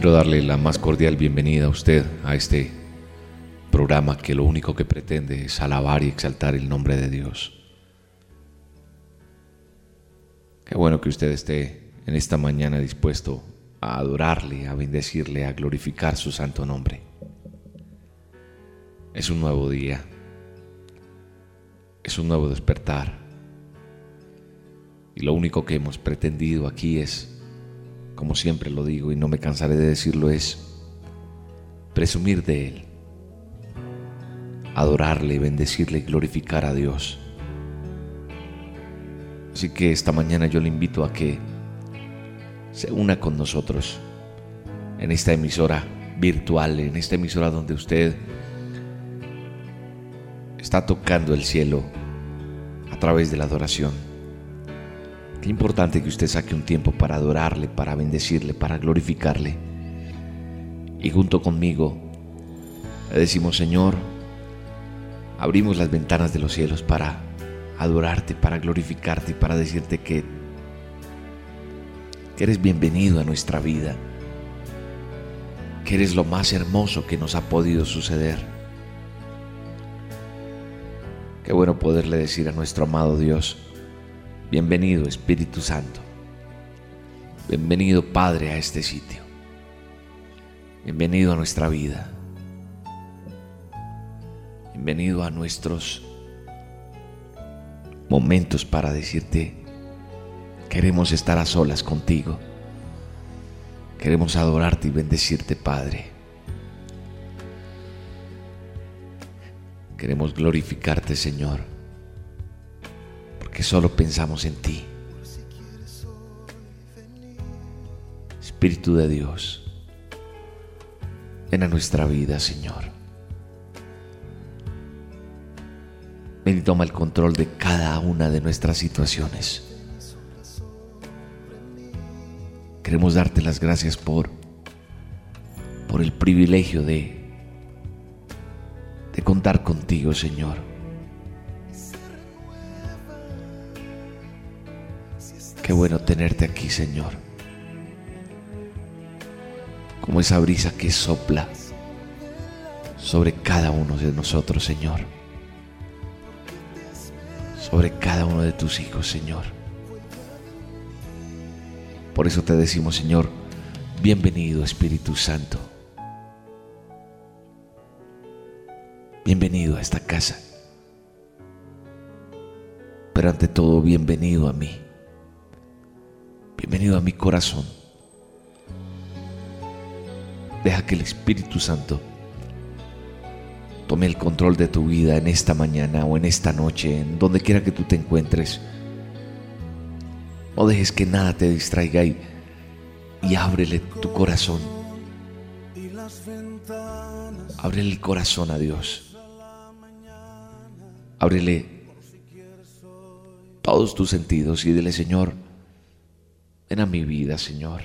Quiero darle la más cordial bienvenida a usted a este programa que lo único que pretende es alabar y exaltar el nombre de Dios. Qué bueno que usted esté en esta mañana dispuesto a adorarle, a bendecirle, a glorificar su santo nombre. Es un nuevo día, es un nuevo despertar. Y lo único que hemos pretendido aquí es como siempre lo digo y no me cansaré de decirlo, es presumir de Él, adorarle, bendecirle y glorificar a Dios. Así que esta mañana yo le invito a que se una con nosotros en esta emisora virtual, en esta emisora donde usted está tocando el cielo a través de la adoración. Qué importante que usted saque un tiempo para adorarle, para bendecirle, para glorificarle. Y junto conmigo le decimos, Señor, abrimos las ventanas de los cielos para adorarte, para glorificarte y para decirte que, que eres bienvenido a nuestra vida, que eres lo más hermoso que nos ha podido suceder. Qué bueno poderle decir a nuestro amado Dios, Bienvenido Espíritu Santo. Bienvenido Padre a este sitio. Bienvenido a nuestra vida. Bienvenido a nuestros momentos para decirte, queremos estar a solas contigo. Queremos adorarte y bendecirte, Padre. Queremos glorificarte, Señor que solo pensamos en ti. Espíritu de Dios, ven a nuestra vida, Señor. Ven y toma el control de cada una de nuestras situaciones. Queremos darte las gracias por, por el privilegio de, de contar contigo, Señor. Qué bueno tenerte aquí, Señor. Como esa brisa que sopla sobre cada uno de nosotros, Señor. Sobre cada uno de tus hijos, Señor. Por eso te decimos, Señor, bienvenido Espíritu Santo. Bienvenido a esta casa. Pero ante todo, bienvenido a mí. Bienvenido a mi corazón. Deja que el Espíritu Santo tome el control de tu vida en esta mañana o en esta noche, en donde quiera que tú te encuentres. No dejes que nada te distraiga y, y ábrele tu corazón. Ábrele el corazón a Dios. Ábrele todos tus sentidos y dile, Señor, Ven a mi vida, Señor.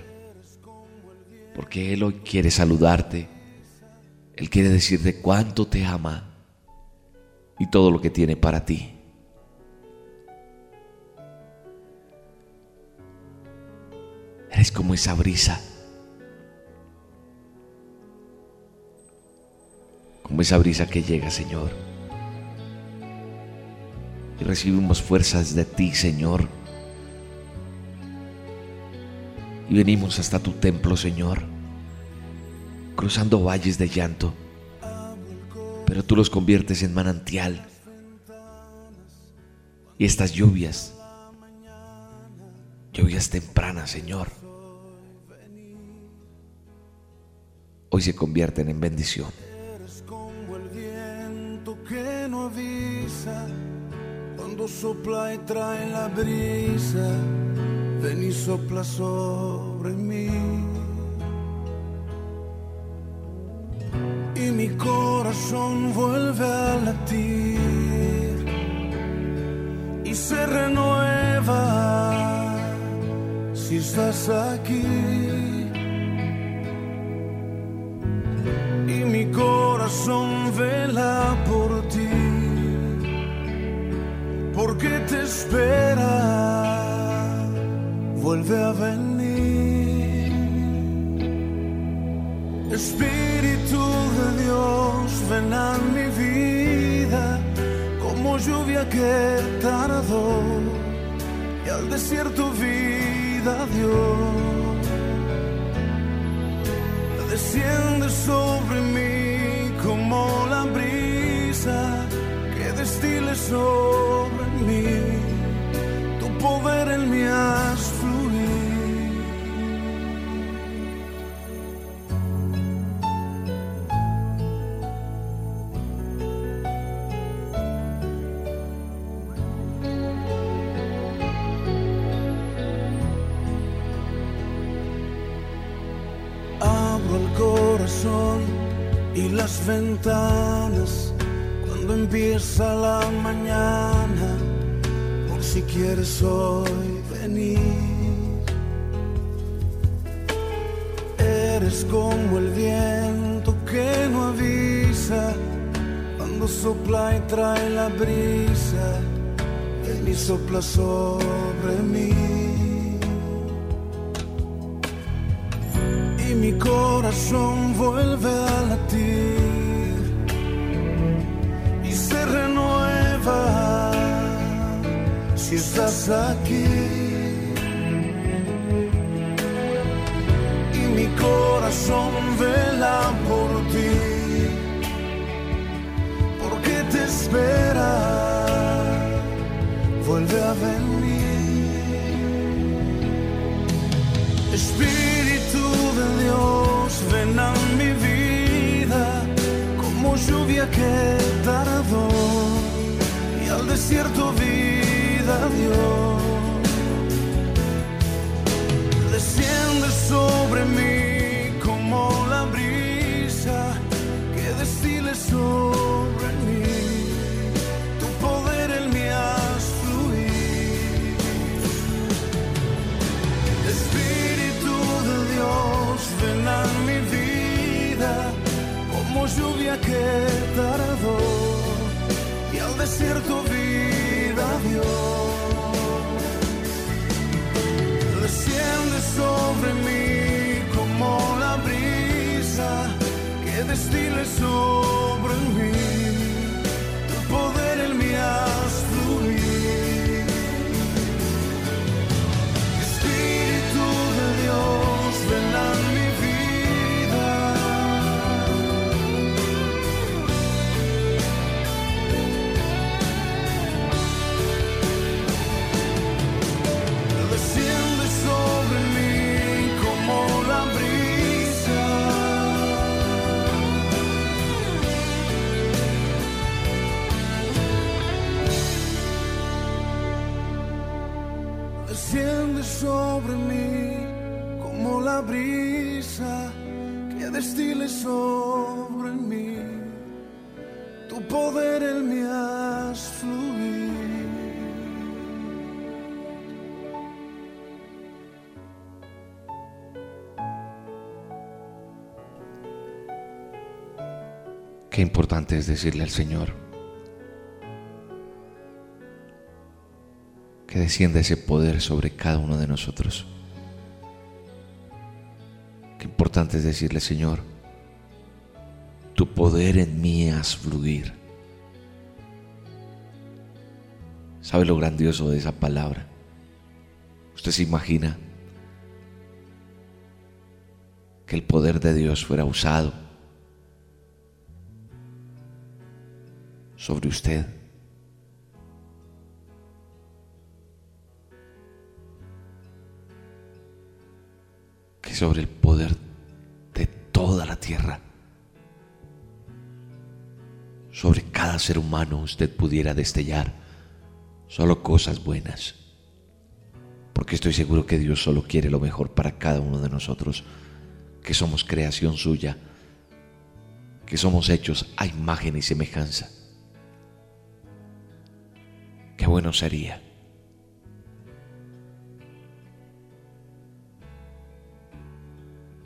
Porque Él hoy quiere saludarte. Él quiere decirte cuánto te ama y todo lo que tiene para ti. Eres como esa brisa. Como esa brisa que llega, Señor. Y recibimos fuerzas de ti, Señor y venimos hasta tu templo, Señor, cruzando valles de llanto, pero tú los conviertes en manantial. Y estas lluvias, Lluvias tempranas, Señor. Hoy se convierten en bendición. Eres como el viento que no avisa, cuando sopla y trae la brisa, ven y sopla sobre mí. Y mi corazón vuelve a latir y se renueva si estás aquí. y mi corazón vela por ti, porque te espera, vuelve a venir. Espíritu de Dios, ven a mi vida, como lluvia que tardó y al desierto vida dio desciende sobre mí como la brisa que destile sobre empieza la mañana, por si quieres hoy venir. Eres como el viento que no avisa cuando sopla y trae la brisa, ven y sopla sobre mí. y mi corazón vuelve a latir venir. Espíritu de Dios, ven a mi vida como lluvia que tardó y al desierto vida dio. Desciende sobre mí como lluvia que tardó y al desierto vida dio. Desciende sobre mí como la brisa que destile sobre mí. Sobre mí como la brisa que destile sobre mí. Tu poder en mí haz fluir. Qué importante es decirle al Señor que descienda ese poder sobre cada uno de nosotros. Qué importante es decirle, Señor, tu poder en mí haz fluir. ¿Sabe lo grandioso de esa palabra? Usted se imagina que el poder de Dios fuera usado sobre usted. Sobre el poder de toda la tierra, sobre cada ser humano usted pudiera destellar solo cosas buenas. Porque estoy seguro que Dios solo quiere lo mejor para cada uno de nosotros, que somos creación suya, que somos hechos a imagen y semejanza. Qué bueno sería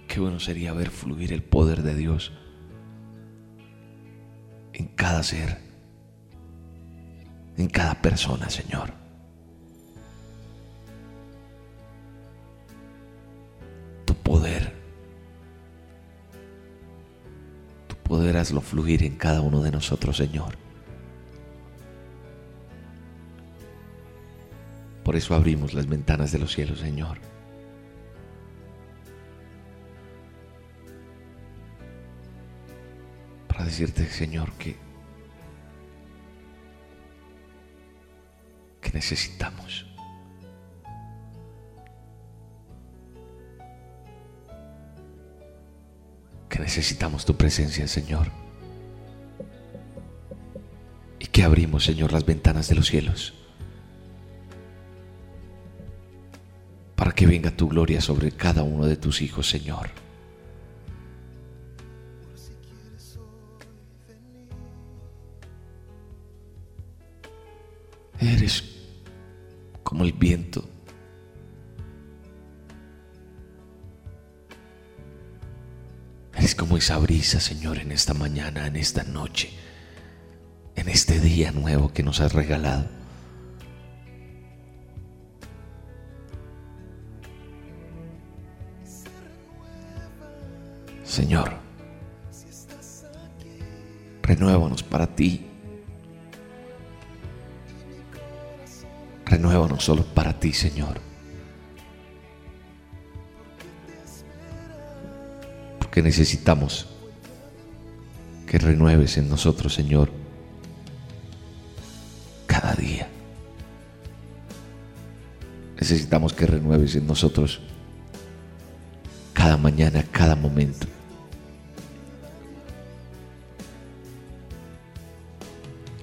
Qué bueno sería ver fluir el poder de Dios en cada ser, en cada persona, Señor. Tu poder, tu poder hazlo fluir en cada uno de nosotros, Señor. Por eso abrimos las ventanas de los cielos, Señor. Decirte, Señor, que, que necesitamos. Que necesitamos tu presencia, Señor. Y que abrimos, Señor, las ventanas de los cielos. Para que venga tu gloria sobre cada uno de tus hijos, Señor. Brisa, Señor, en esta mañana, en esta noche, en este día nuevo que nos has regalado. Señor, renuévanos para ti. Renuévanos solo para ti, Señor. Necesitamos que renueves en nosotros, Señor, cada día. Necesitamos que renueves en nosotros cada mañana, cada momento.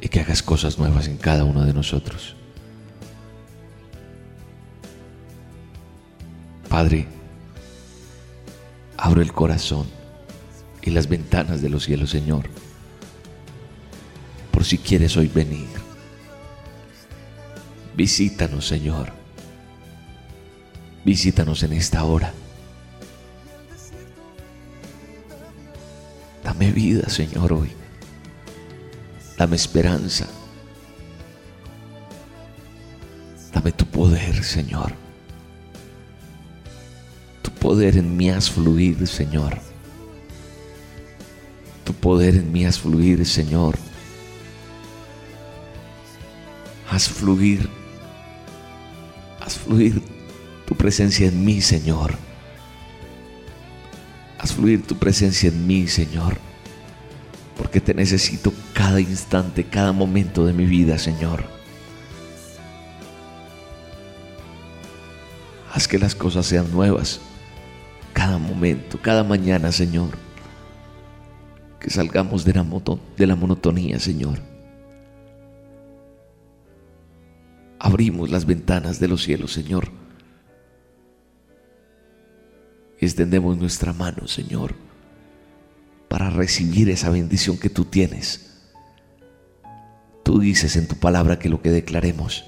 Y que hagas cosas nuevas en cada uno de nosotros. Padre, abro el corazón y las ventanas de los cielos, Señor, por si quieres hoy venir. Visítanos, Señor. Visítanos en esta hora. Dame vida, Señor, hoy. Dame esperanza. Dame tu poder, Señor poder en mí haz fluir, Señor. Tu poder en mí haz fluir, Señor. Haz fluir, haz fluir tu presencia en mí, Señor. Haz fluir tu presencia en mí, Señor. Porque te necesito cada instante, cada momento de mi vida, Señor. Haz que las cosas sean nuevas cada mañana, Señor. Que salgamos de la, de la monotonía, Señor. Abrimos las ventanas de los cielos, Señor. Extendemos nuestra mano, Señor, para recibir esa bendición que tú tienes. Tú dices en tu palabra que lo que declaremos,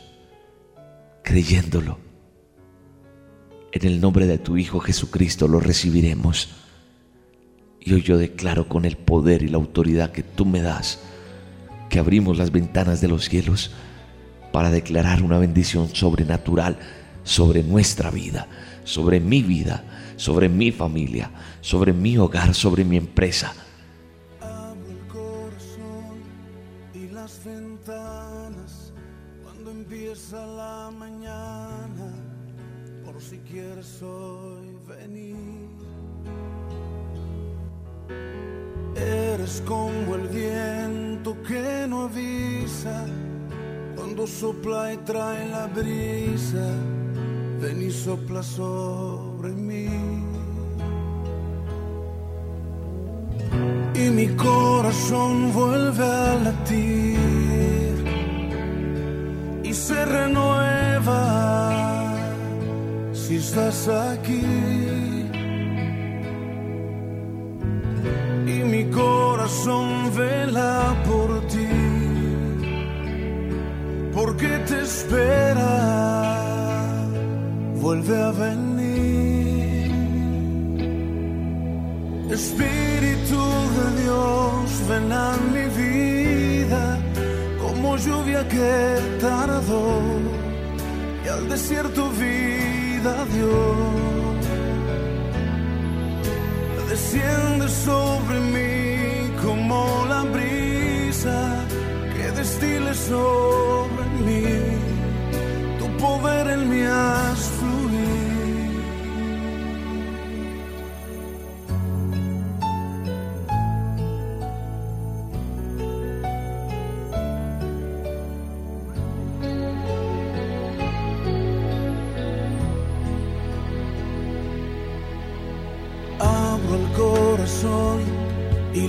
creyéndolo, en el nombre de tu Hijo Jesucristo lo recibiremos. Y hoy yo declaro con el poder y la autoridad que tú me das, que abrimos las ventanas de los cielos para declarar una bendición sobrenatural sobre nuestra vida, sobre mi vida, sobre mi familia, sobre mi hogar, sobre mi empresa. eres como el viento que no avisa cuando sopla y trae la brisa. Ven y sopla sobre mí. Y mi corazón vuelve a latir y se renueva si estás aquí. Y mi corazón vela por ti, porque te espera, vuelve a venir. Espíritu de Dios, ven a mi vida como lluvia que tardó y al desierto vida Dios. Desciende sobre mí brisa que destile sobre mí. Tu poder en mí has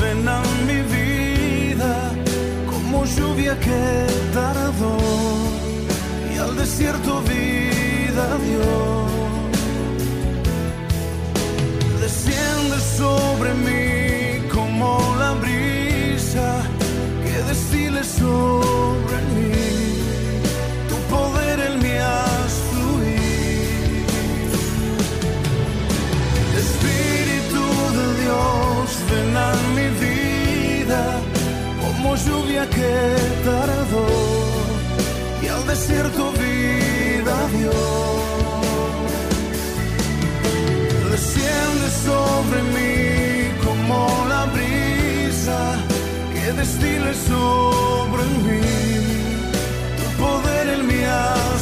ven a mi vida como lluvia que tardó y al desierto vida dio. Desciende sobre mí como la brisa que destile sobre mí. Tu poder en has fluir. Espíritu de Dios, sobre mí. Tu poder en mí has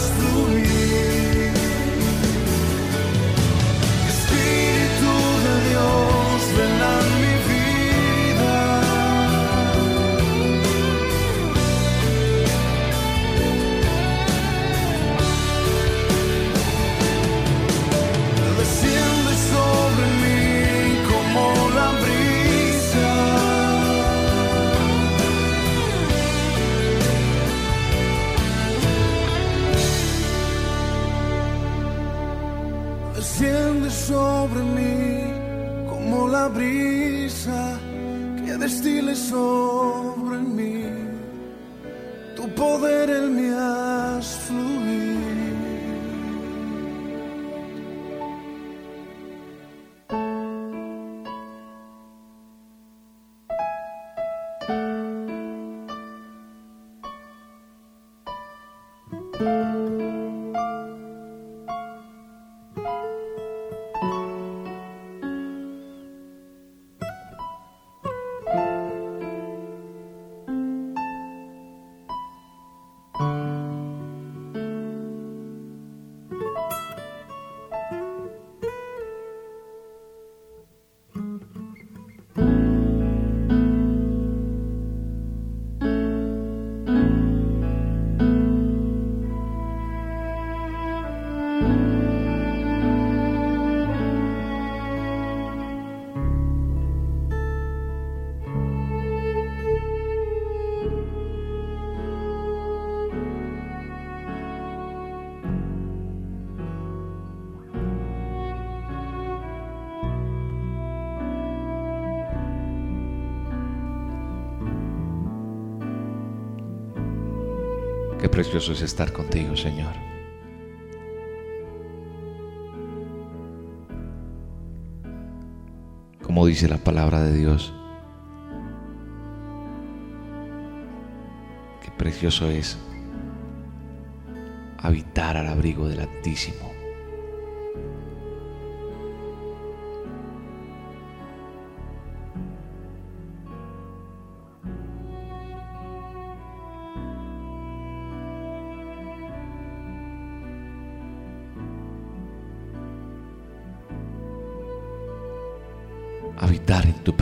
brisa que destile sobre mí. Tu poder en mí precioso es estar contigo, Señor. Como dice la palabra de Dios, qué precioso es habitar al abrigo del Altísimo.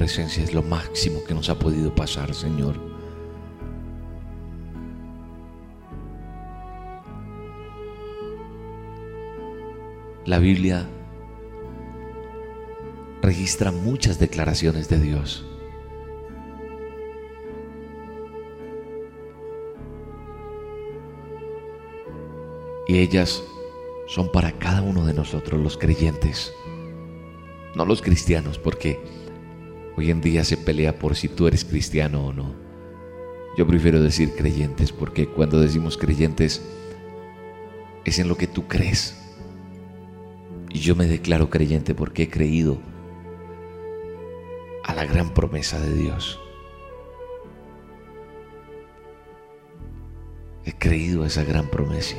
Presencia es lo máximo que nos ha podido pasar, Señor. La Biblia registra muchas declaraciones de Dios. Y ellas son para cada uno de nosotros los creyentes no los cristianos, porque hoy en día se pelea por si tú eres cristiano o no. Yo prefiero decir creyentes, porque cuando decimos creyentes es en lo que tú crees. Y yo me declaro creyente porque he creído a la gran promesa de Dios. He creído a esa gran promesa.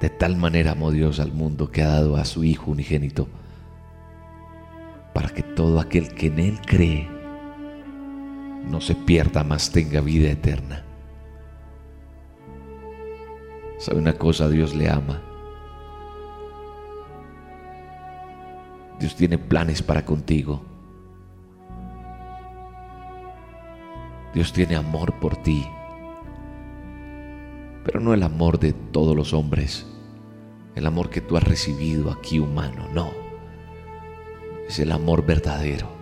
De tal manera amó Dios al mundo que ha dado a su Hijo unigénito, para que todo aquel que en Él cree no se pierda, más tenga vida eterna. ¿Sabe una cosa? Dios le ama. Dios tiene planes para contigo. Dios tiene amor por ti pero no el amor de todos los hombres, el amor que tú has recibido aquí humano, no, es el amor verdadero.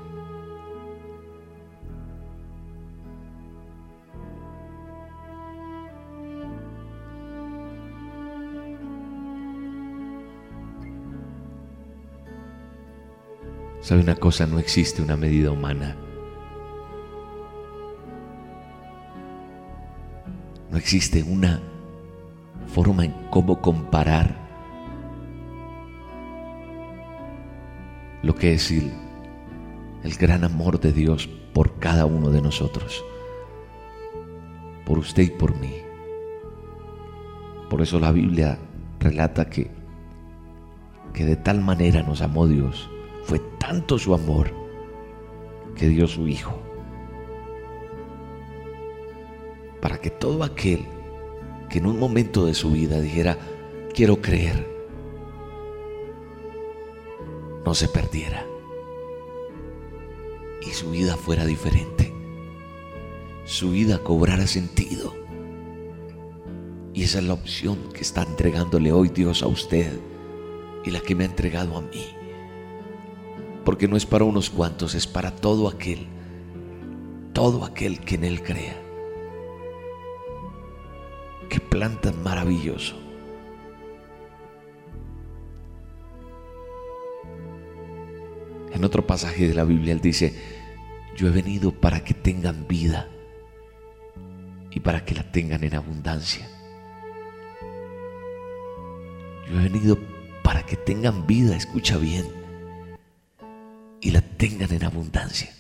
¿Sabe una cosa? No existe una medida humana. No existe una forma en cómo comparar lo que es el, el gran amor de Dios por cada uno de nosotros, por usted y por mí. Por eso la Biblia relata que, que de tal manera nos amó Dios, fue tanto su amor que dio su Hijo, para que todo aquel que en un momento de su vida dijera, quiero creer, no se perdiera y su vida fuera diferente, su vida cobrara sentido. Y esa es la opción que está entregándole hoy Dios a usted y la que me ha entregado a mí. Porque no es para unos cuantos, es para todo aquel, todo aquel que en Él crea. Plan tan maravilloso. En otro pasaje de la Biblia él dice, yo he venido para que tengan vida y para que la tengan en abundancia. Yo he venido para que tengan vida, escucha bien, y la tengan en abundancia.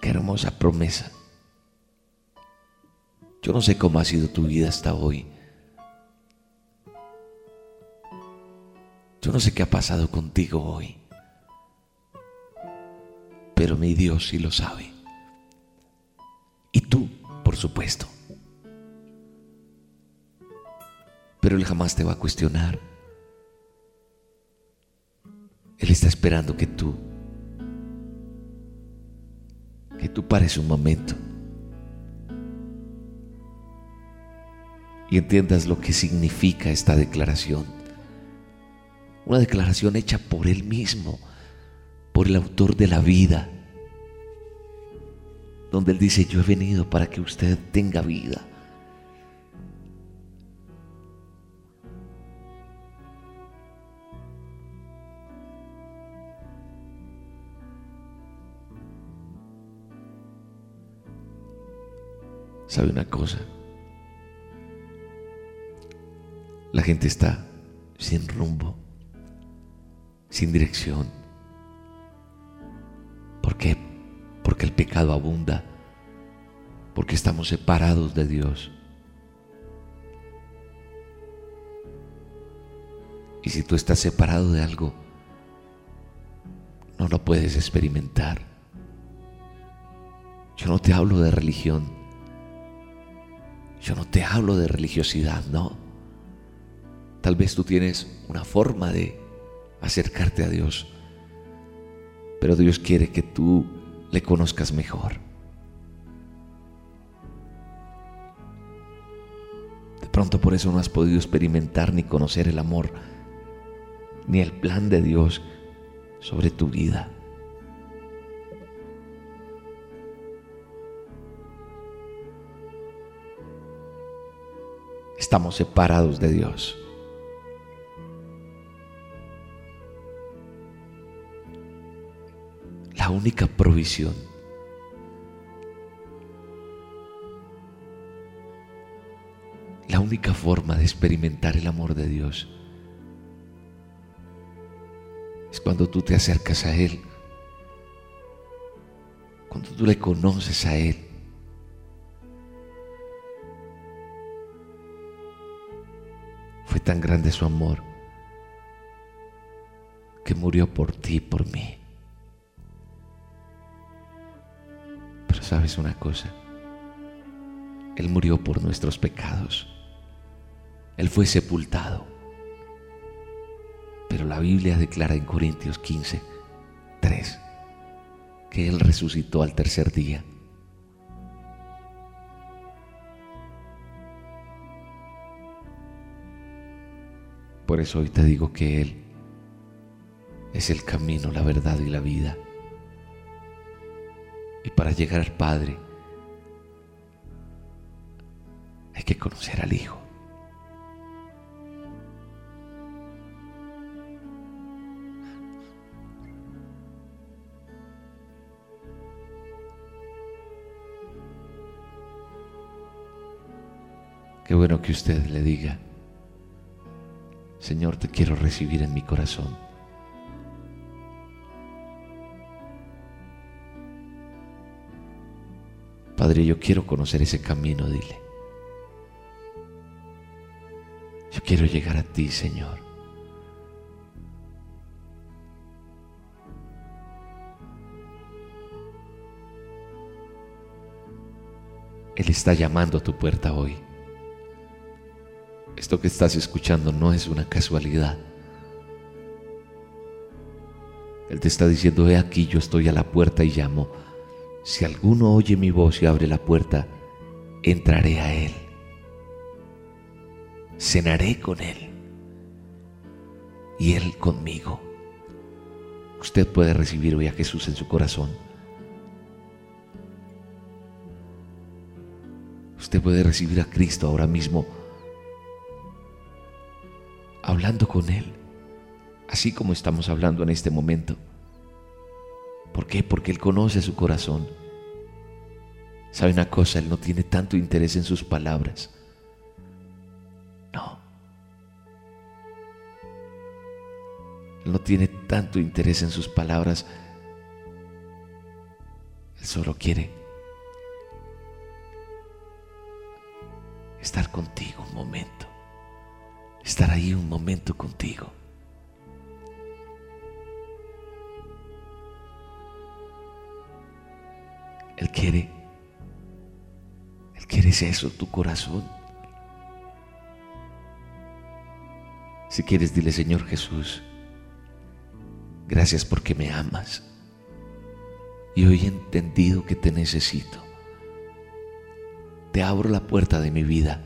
Qué hermosa promesa. Yo no sé cómo ha sido tu vida hasta hoy. Yo no sé qué ha pasado contigo hoy. Pero mi Dios sí lo sabe. Y tú, por supuesto. Pero Él jamás te va a cuestionar. Él está esperando que tú, que tú pares un momento y entiendas lo que significa esta declaración. Una declaración hecha por Él mismo, por el autor de la vida, donde Él dice, yo he venido para que usted tenga vida. ¿Sabe una cosa? La gente está sin rumbo, sin dirección. ¿Por qué? Porque el pecado abunda, porque estamos separados de Dios. Y si tú estás separado de algo, no lo puedes experimentar. Yo no te hablo de religión. Yo no te hablo de religiosidad, no. Tal vez tú tienes una forma de acercarte a Dios, pero Dios quiere que tú le conozcas mejor. De pronto por eso no has podido experimentar ni conocer el amor, ni el plan de Dios sobre tu vida. Estamos separados de Dios. Única provisión. La única forma de experimentar el amor de Dios es cuando tú te acercas a Él, cuando tú le conoces a Él. Fue tan grande su amor que murió por ti y por mí. Sabes una cosa, Él murió por nuestros pecados. Él fue sepultado. Pero la Biblia declara en Corintios 15, 3, que Él resucitó al tercer día. Por eso hoy te digo que Él es el camino, la verdad y la vida. Y para llegar al Padre hay que conocer al Hijo. Qué bueno que usted le diga, Señor, te quiero recibir en mi corazón. Padre, yo quiero conocer ese camino, dile. Yo quiero llegar a ti, Señor. Él está llamando a tu puerta hoy. Esto que estás escuchando no es una casualidad. Él te está diciendo, he aquí, yo estoy a la puerta y llamo. Si alguno oye mi voz y abre la puerta, entraré a él. Cenaré con él y él conmigo. Usted puede recibir hoy a Jesús en su corazón. Usted puede recibir a Cristo ahora mismo hablando con Él, así como estamos hablando en este momento. ¿Por qué? Porque Él conoce su corazón. ¿Sabe una cosa? Él no tiene tanto interés en sus palabras. No. Él no tiene tanto interés en sus palabras. Él solo quiere estar contigo un momento. Estar ahí un momento contigo. Él quiere, Él quiere eso, tu corazón. Si quieres, dile, Señor Jesús, gracias porque me amas. Y hoy he entendido que te necesito. Te abro la puerta de mi vida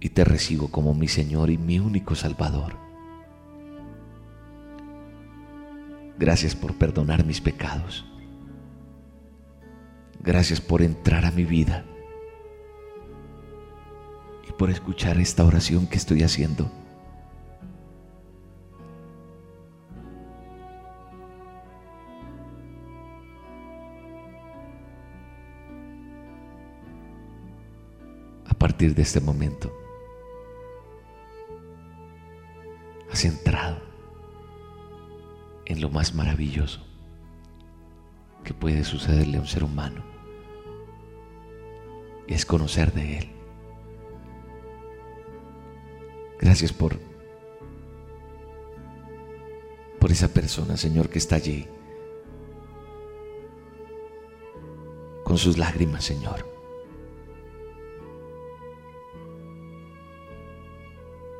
y te recibo como mi Señor y mi único Salvador. Gracias por perdonar mis pecados. Gracias por entrar a mi vida y por escuchar esta oración que estoy haciendo. a partir de este momento has entrado en lo más maravilloso que puede sucederle a un ser humano es conocer de Él. Gracias por, por esa persona, Señor, que está allí con sus lágrimas, Señor.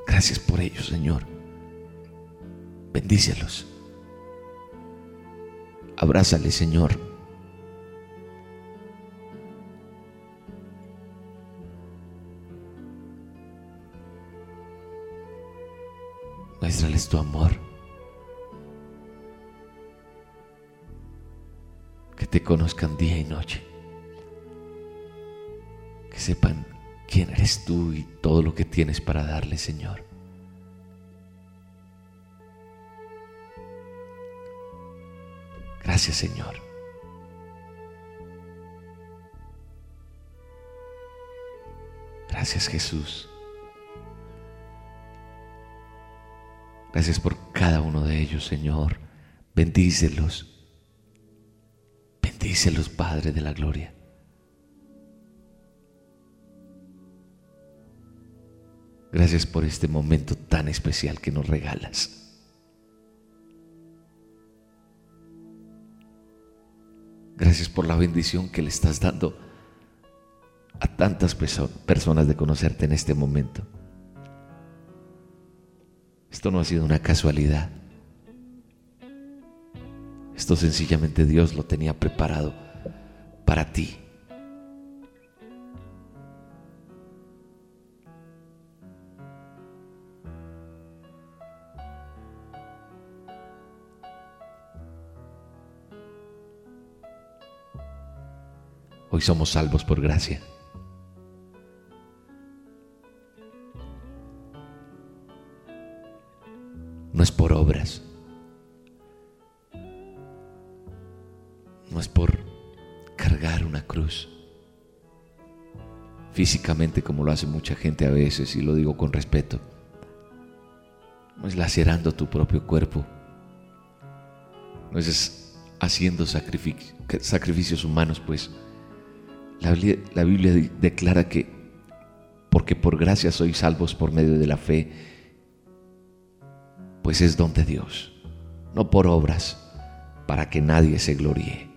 Gracias por ellos, Señor. Bendícelos. Abrázale, Señor. Muéstrales tu amor. Que te conozcan día y noche. Que sepan quién eres tú y todo lo que tienes para darle, Señor. Gracias, Señor. Gracias, Jesús. Gracias por cada uno de ellos, Señor. Bendícelos. Bendícelos, Padre de la Gloria. Gracias por este momento tan especial que nos regalas. Gracias por la bendición que le estás dando a tantas personas de conocerte en este momento. Esto no ha sido una casualidad. Esto sencillamente Dios lo tenía preparado para ti. Hoy somos salvos por gracia. No es por obras. No es por cargar una cruz. Físicamente como lo hace mucha gente a veces y lo digo con respeto. No es lacerando tu propio cuerpo. No es haciendo sacrificios humanos, pues la Biblia, declara que porque por gracia sois salvos por medio de la fe, pues es don de Dios, no por obras, para que nadie se gloríe.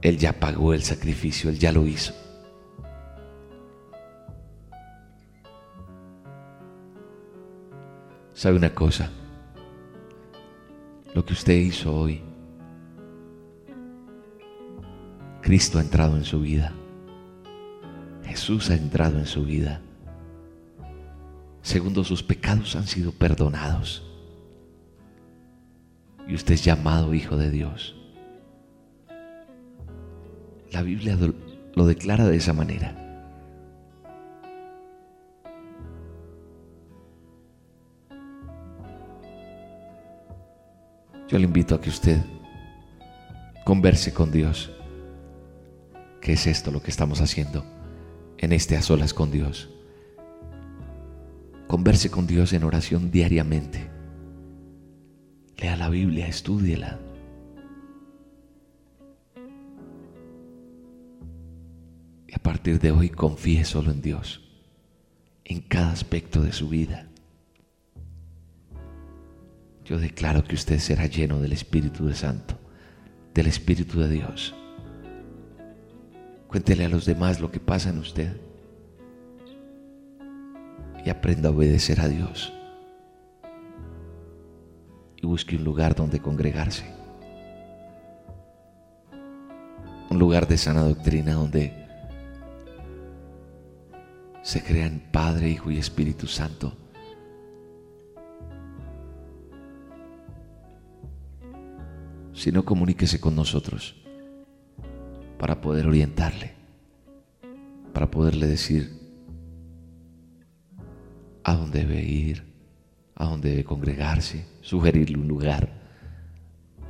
Él ya pagó el sacrificio, Él ya lo hizo. ¿Sabe una cosa? Lo que usted hizo hoy Cristo ha entrado en su vida. Jesús ha entrado en su vida. Segundo, sus pecados han sido perdonados. Y usted es llamado hijo de Dios. La Biblia lo declara de esa manera. Yo le invito a que usted converse con Dios. ¿Qué es esto lo que estamos haciendo en este a solas con Dios? Converse con Dios en oración diariamente. Lea la Biblia, estúdiela. Y a partir de hoy confíe solo en Dios, en cada aspecto de su vida. Yo declaro que usted será lleno del Espíritu de Santo, del Espíritu de Dios Cuéntele a los demás lo que pasa en usted. Y aprenda a obedecer a Dios. Y busque un lugar donde congregarse. Un lugar de sana doctrina donde se crean Padre, Hijo y Espíritu Santo. Si no, comuníquese con nosotros para poder orientarle, para poderle decir a dónde debe ir, a dónde debe congregarse, sugerirle un lugar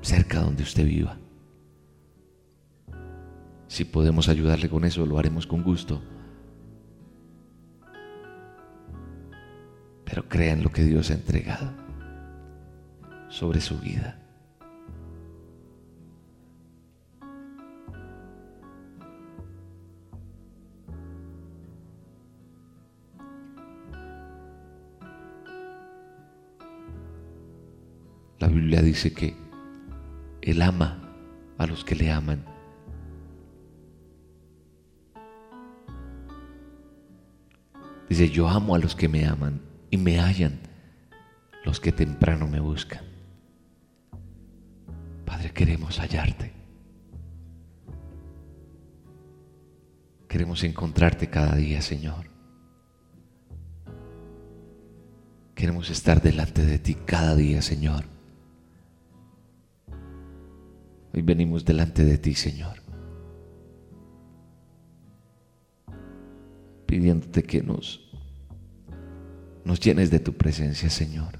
cerca donde usted viva. Si podemos ayudarle con eso, lo haremos con gusto. Pero crea en lo que Dios ha entregado sobre su vida. La Biblia dice que Él ama a los que le aman. Dice, yo amo a los que me aman y me hallan los que temprano me buscan. Padre, queremos hallarte. Queremos encontrarte cada día, Señor. Queremos estar delante de ti cada día, Señor. Hoy venimos delante de ti, Señor, pidiéndote que nos, nos llenes de tu presencia, Señor.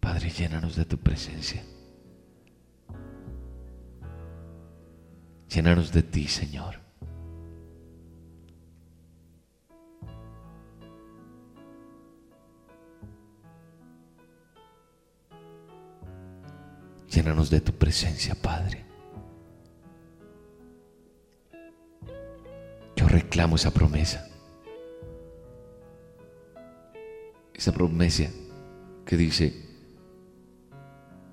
Padre, llénanos de tu presencia. Llénanos de ti, Señor. Llénanos de tu presencia, Padre. Yo reclamo esa promesa. Esa promesa que dice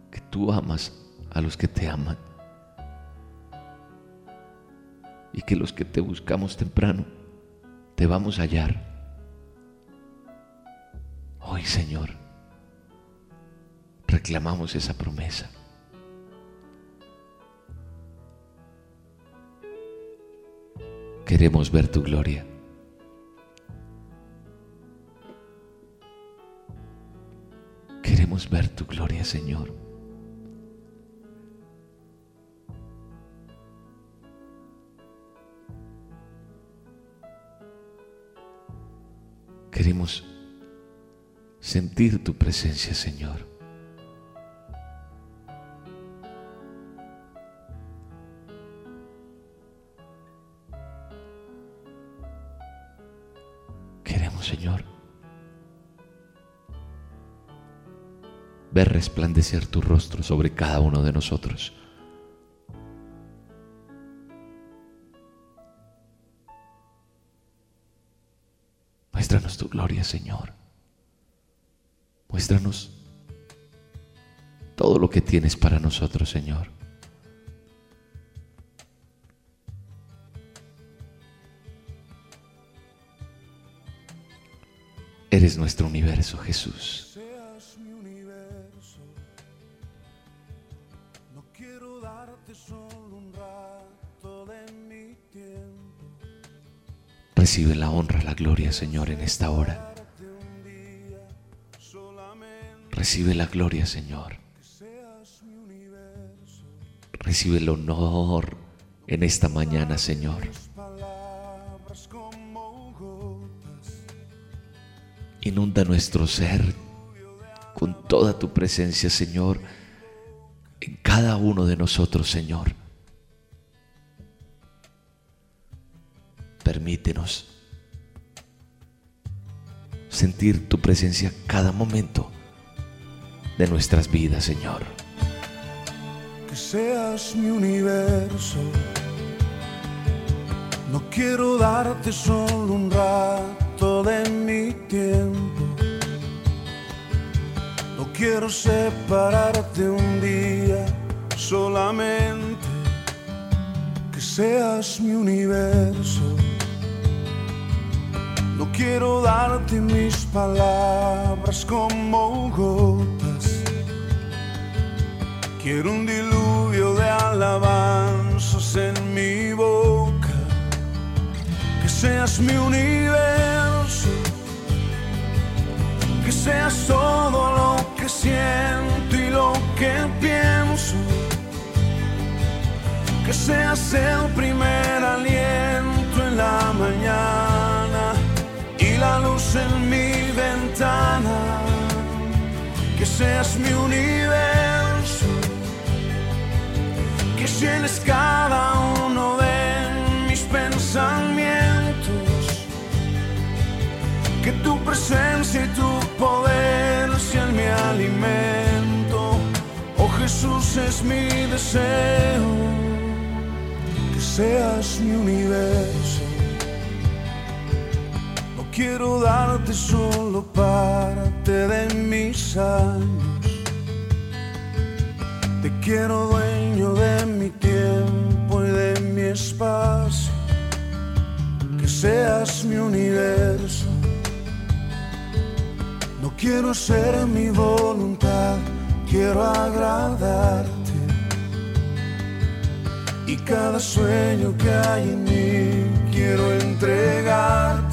que tú amas a los que te aman y que los que te buscamos temprano te vamos a hallar. Hoy, Señor, reclamamos esa promesa. Queremos ver tu gloria. Queremos ver tu gloria, Señor. Queremos sentir tu presencia, Señor. Ver resplandecer tu rostro sobre cada uno de nosotros. Muéstranos tu gloria, Señor. Muéstranos todo lo que tienes para nosotros, Señor. Eres nuestro universo, Jesús. Recibe la honra, la gloria, Señor, en esta hora. Recibe la gloria, Señor. Recibe el honor en esta mañana, Señor. Inunda nuestro ser con toda tu presencia, Señor, en cada uno de nosotros, Señor. Sentir tu presencia cada momento de nuestras vidas, Señor. que seas mi universo. No quiero darte solo un rato de mi tiempo. No quiero separarte un día solamente. Que seas mi universo. Quiero darte mis palabras como gotas. Quiero un diluvio de alabanzas en mi boca. Que seas mi universo. Que seas todo lo que siento y lo que pienso. Que seas el primer aliento en la mañana la luz en mi ventana. Que seas mi universo llenes cada uno de mis pensamientos, que tu presencia y tu poder sean mi alimento. Oh Jesús es mi deseo, que seas mi universo. Quiero darte solo parte de mis años te quiero dueño de mi tiempo y de mi espacio, que seas mi universo. No quiero hacer mi voluntad, quiero agradarte. Y cada sueño que hay en mí quiero entregarte,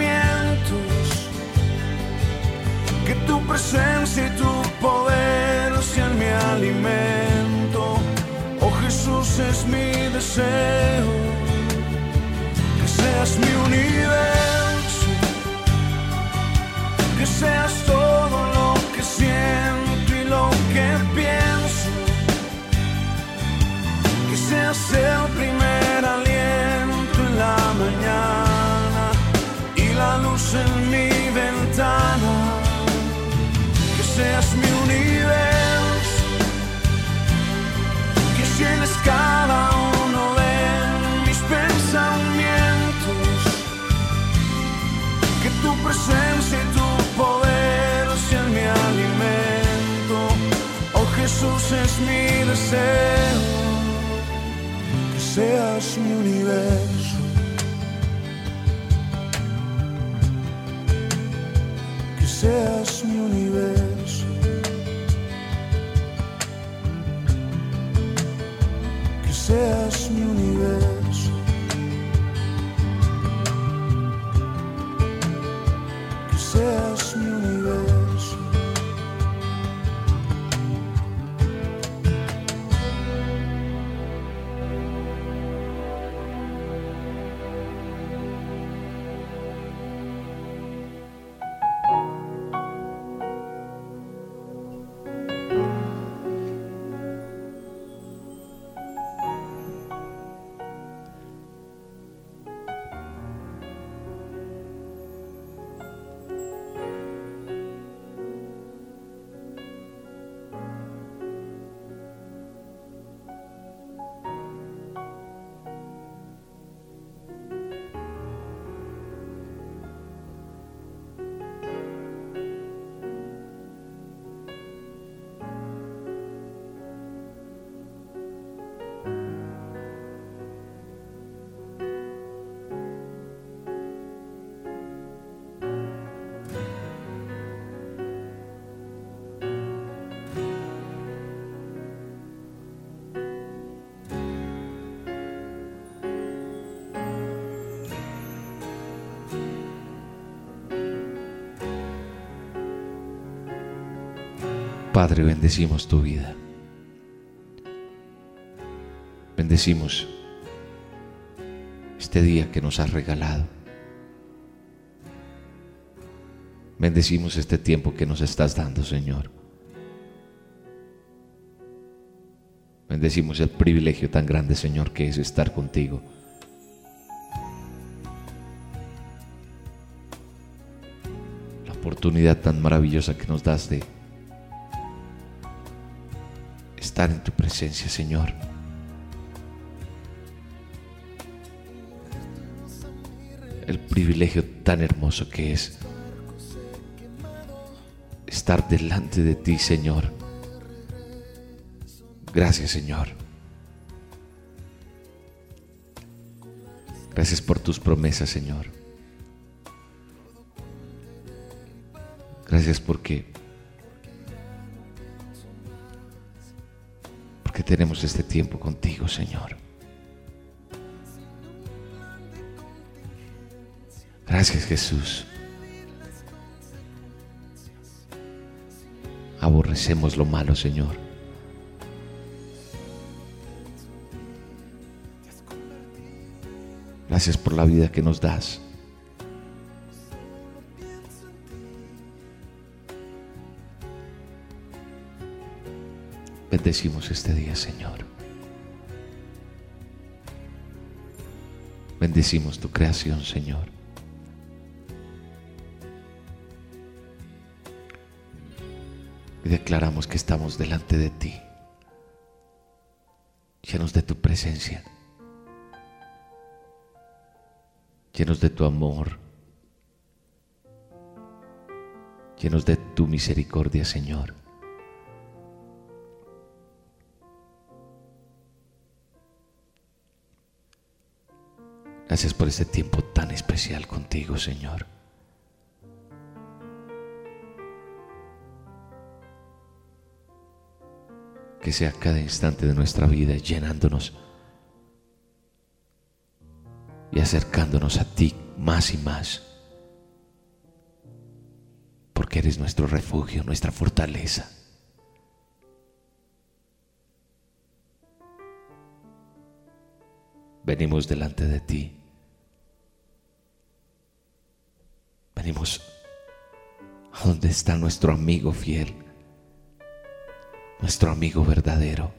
que tu presencia y tu poder sean mi alimento. Oh Jesús es mi deseo, que seas mi universo, que seas todo lo que siento y lo que pienso, que seas el primer aliento en la mañana y la luz en mi ventana seas mi universo, que llenes cada uno de mis pensamientos, que tu presencia y tu poder sean mi alimento. Oh Jesús es mi deseo, que seas mi universo. que seas mi universo, seas mi universo, Padre, bendecimos tu vida. Bendecimos este día que nos has regalado. Bendecimos este tiempo que nos estás dando, Señor. Bendecimos el privilegio tan grande, Señor, que es estar contigo. La oportunidad tan maravillosa que nos das de en tu presencia, Señor. El privilegio tan hermoso que es estar delante de ti, Señor. Gracias, Señor. Gracias por tus promesas, Señor. Gracias porque tenemos este tiempo contigo, Señor. Gracias, Jesús. Aborrecemos lo malo, Señor. Gracias por la vida que nos das. Bendecimos este día, Señor. Bendecimos tu creación, Señor. Y declaramos que estamos delante de ti, llenos de tu presencia, llenos de tu amor, llenos de tu misericordia, Señor. Gracias por este tiempo tan especial contigo, Señor. Que sea cada instante de nuestra vida llenándonos y acercándonos a ti más y más. Porque eres nuestro refugio, nuestra fortaleza. Venimos delante de ti Venimos a donde está nuestro amigo fiel, nuestro amigo verdadero.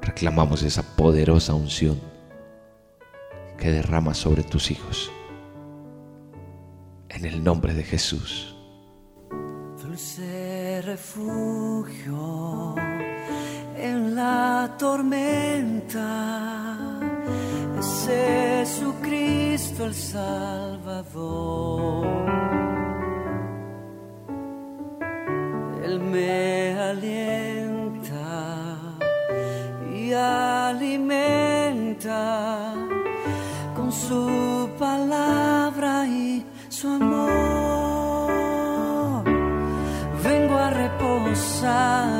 Reclamamos esa poderosa unción que derrama sobre tus hijos. En el nombre de Jesús. Dulce refugio en la tormenta es Jesucristo el Salvador. Él me alienta y alimenta con su palabra y su amor. Vengo a reposar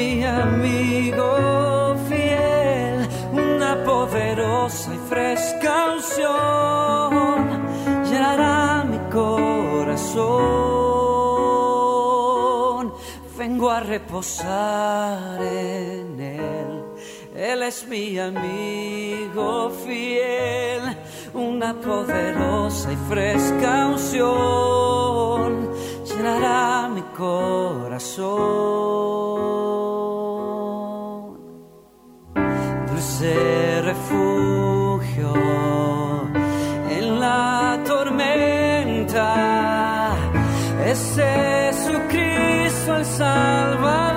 mi amigo fiel, una poderosa y fresca unción llenará mi corazón. Vengo a reposar en Él. Él es mi amigo fiel, una poderosa y fresca unción llenará mi corazón. Dulce refugio en la tormenta es Jesucristo el Salvador.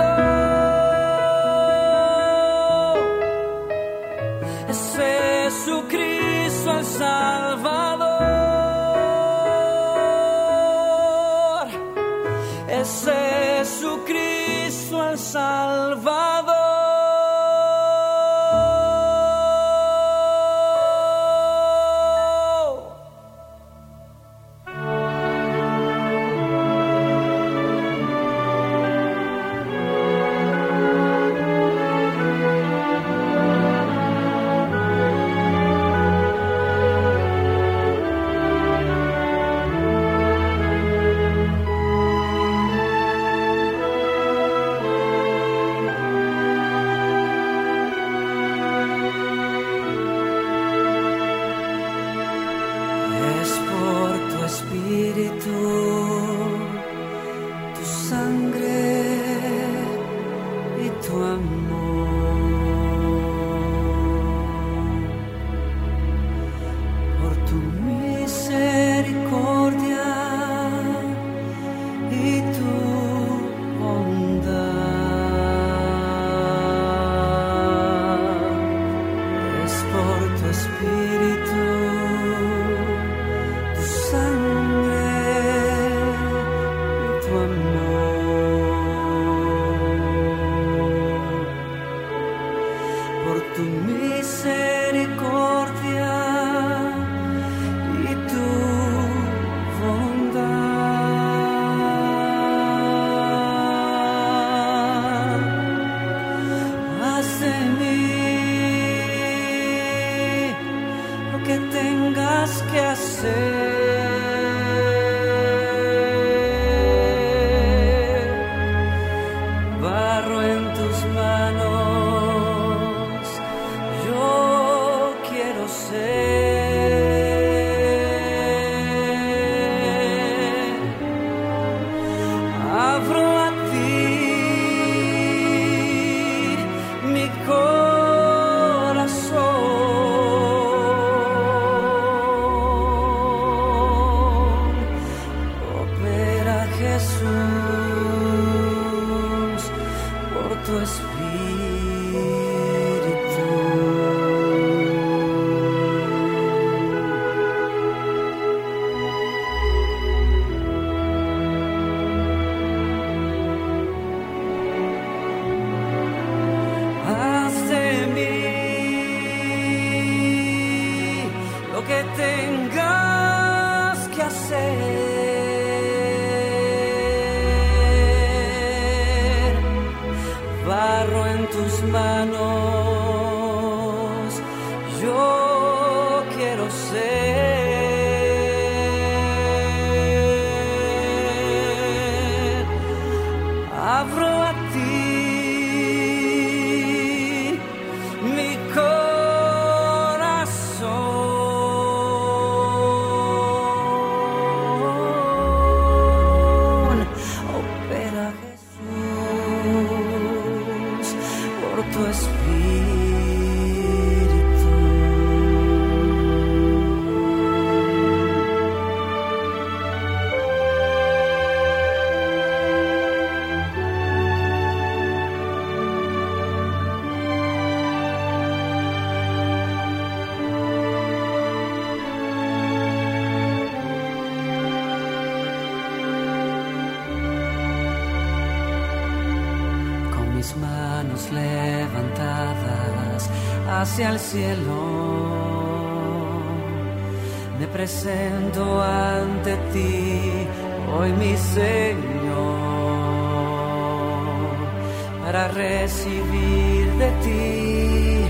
Hacia el cielo. Me presento ante ti, hoy mi Señor, para recibir de ti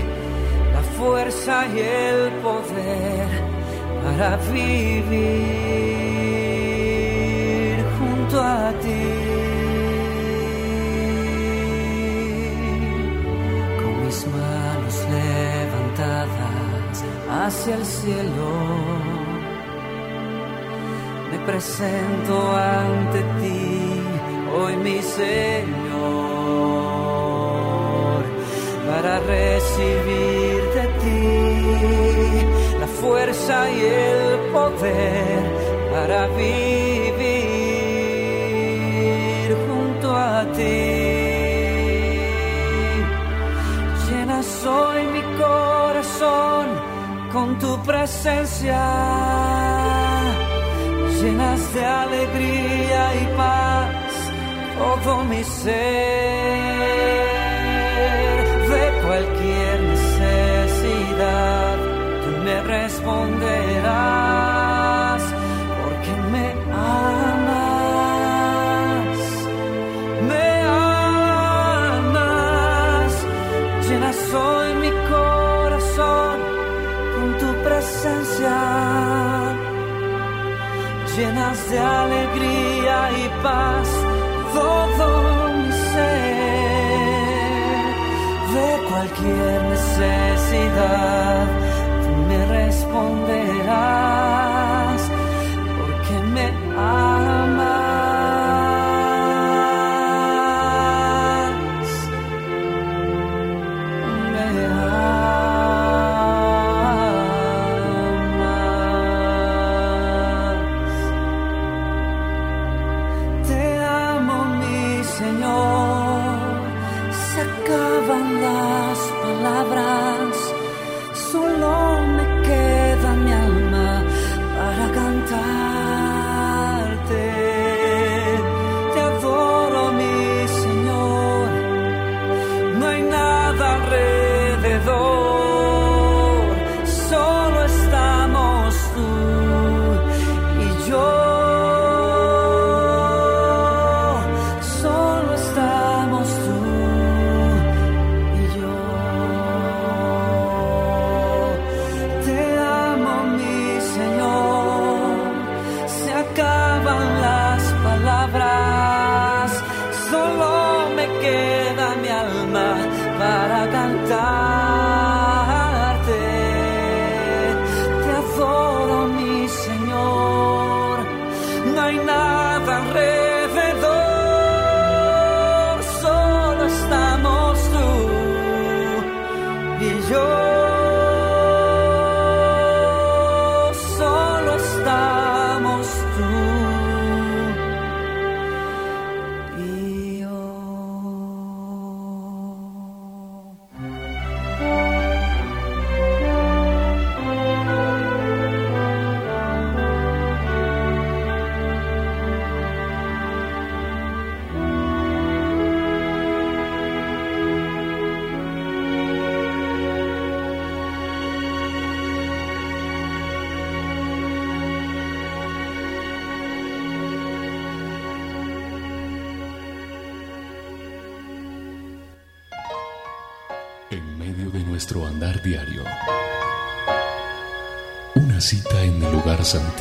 la fuerza y el poder para vivir hacia el cielo. Me presento ante ti, hoy mi Señor, para recibir de ti la fuerza y el poder para vivir presencia. Llenas de alegría y paz todo mi ser. De cualquier necesidad tú me responderás de alegría y paz todo mi ser, de cualquier necesidad tú me responderás